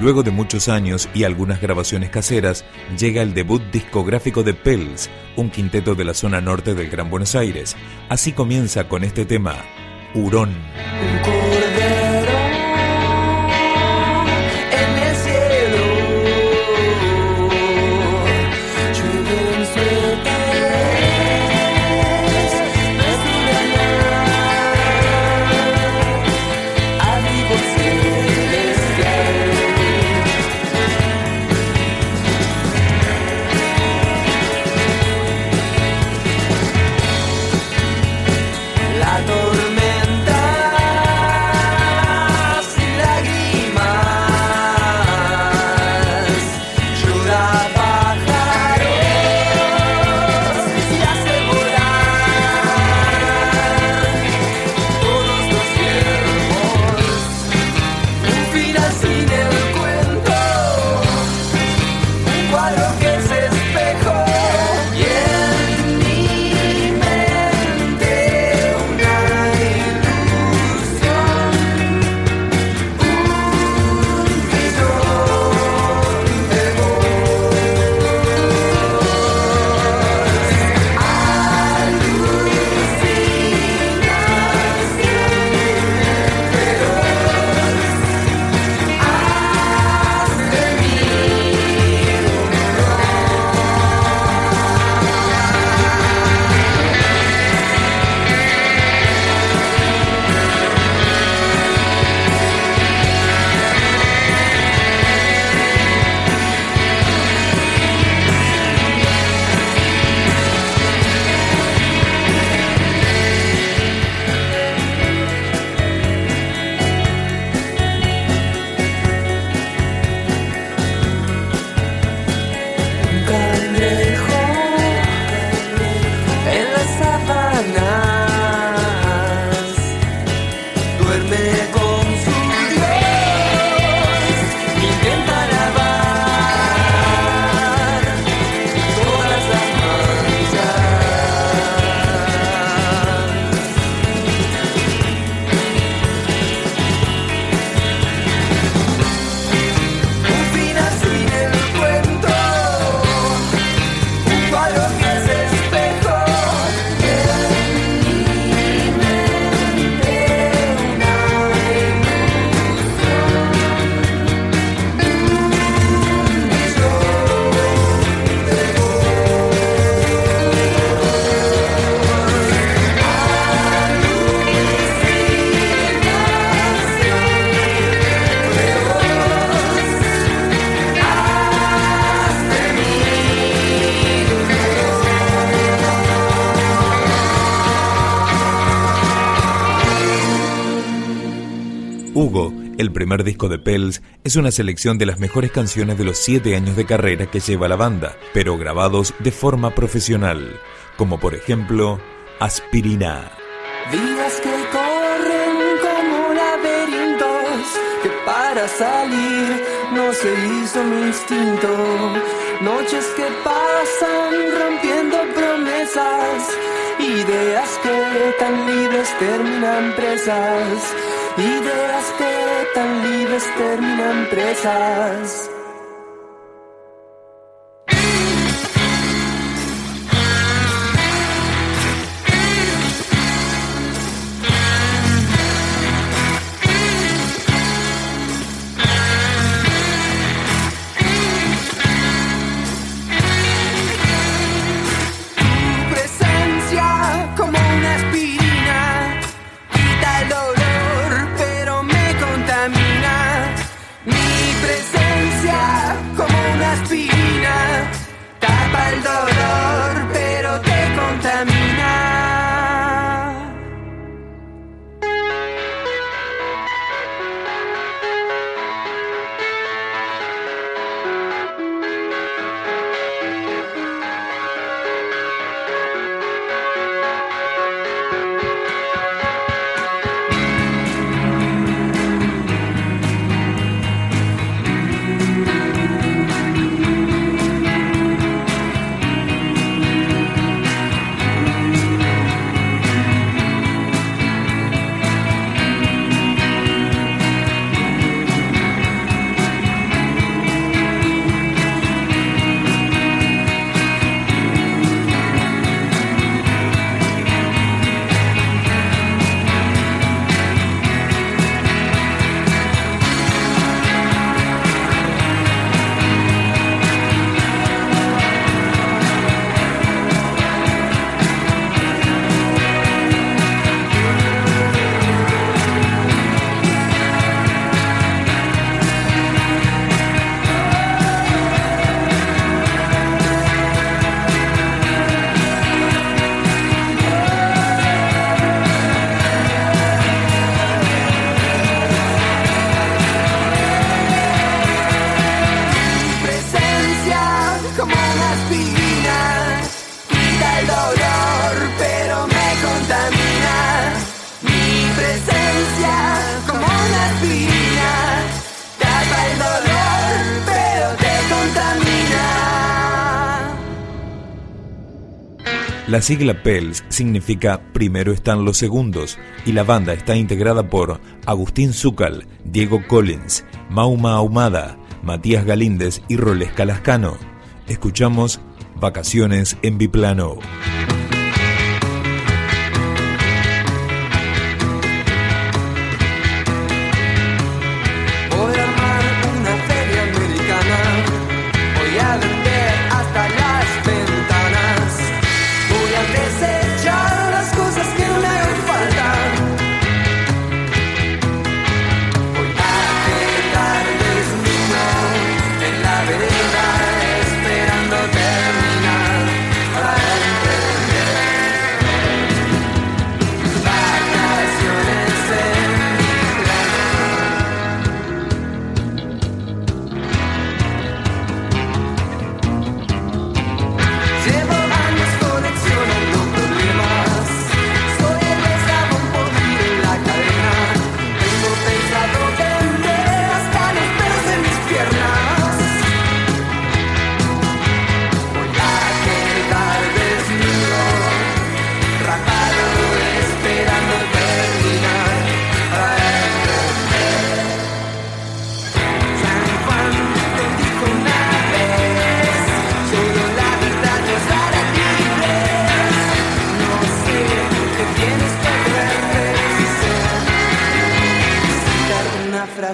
Luego de muchos años y algunas grabaciones caseras, llega el debut discográfico de Pels, un quinteto de la zona norte del Gran Buenos Aires. Así comienza con este tema, Hurón. Primer disco de Pels, es una selección de las mejores canciones de los siete años de carrera que lleva la banda, pero grabados de forma profesional, como por ejemplo Aspirina. Vidas que corren como laberintos, que para salir no se hizo mi instinto. Noches que pasan rompiendo promesas, ideas que tan libres terminan presas Ideas que tan libres terminan presas. pas La sigla PELS significa Primero están los segundos y la banda está integrada por Agustín Zúcal, Diego Collins, Mauma Ahumada, Matías Galíndez y Roles Calascano. Escuchamos Vacaciones en Biplano.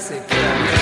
se queda.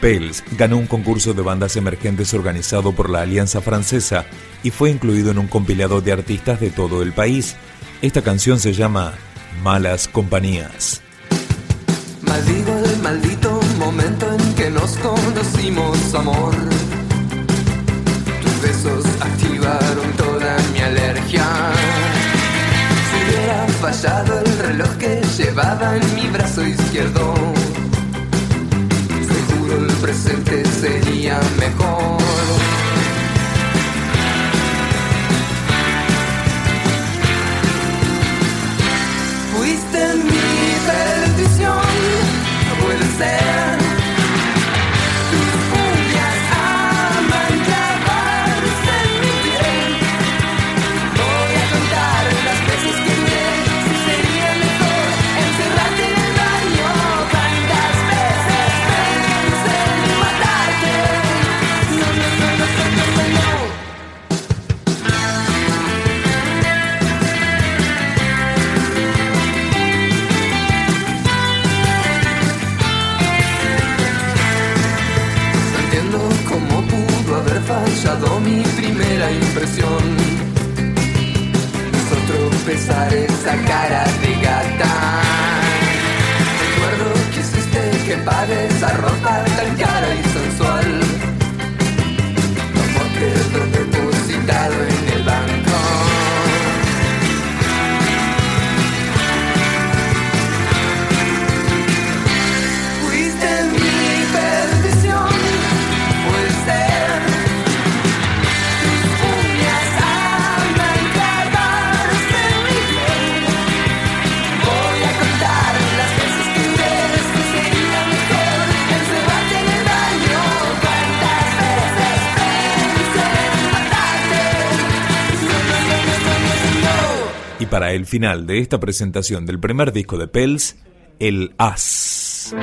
Pels ganó un concurso de bandas emergentes organizado por la Alianza Francesa y fue incluido en un compilado de artistas de todo el país. Esta canción se llama Malas Compañías. Maldigo el maldito momento en que nos conocimos, amor. Tus besos activaron toda mi alergia. Si hubiera fallado el reloj que llevaba en mi brazo izquierdo sería mejor. Impresión. Nosotros pesar esa cara de gata. Recuerdo que hiciste que pague esa ropa tan el final de esta presentación del primer disco de Pels, El As.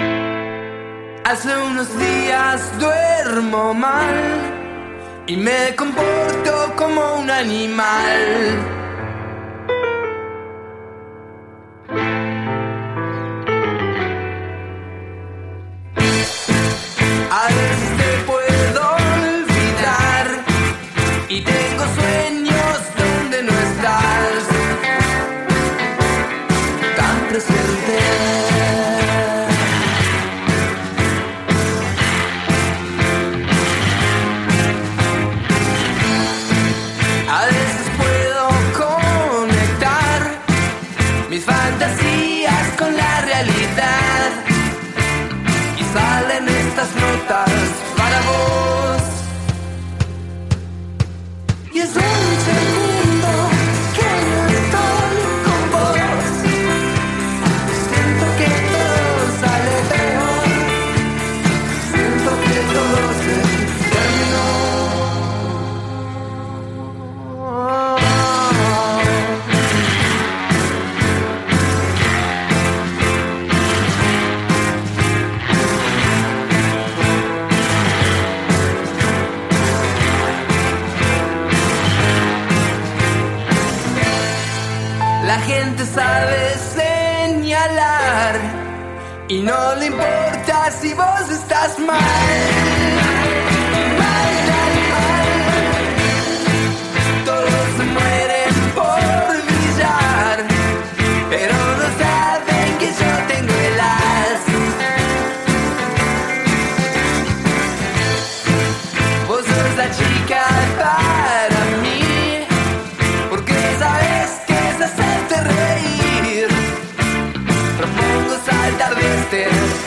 Hace unos días duermo mal y me comporto como un animal. Y no le importa si vos estás mal. mal. saltar de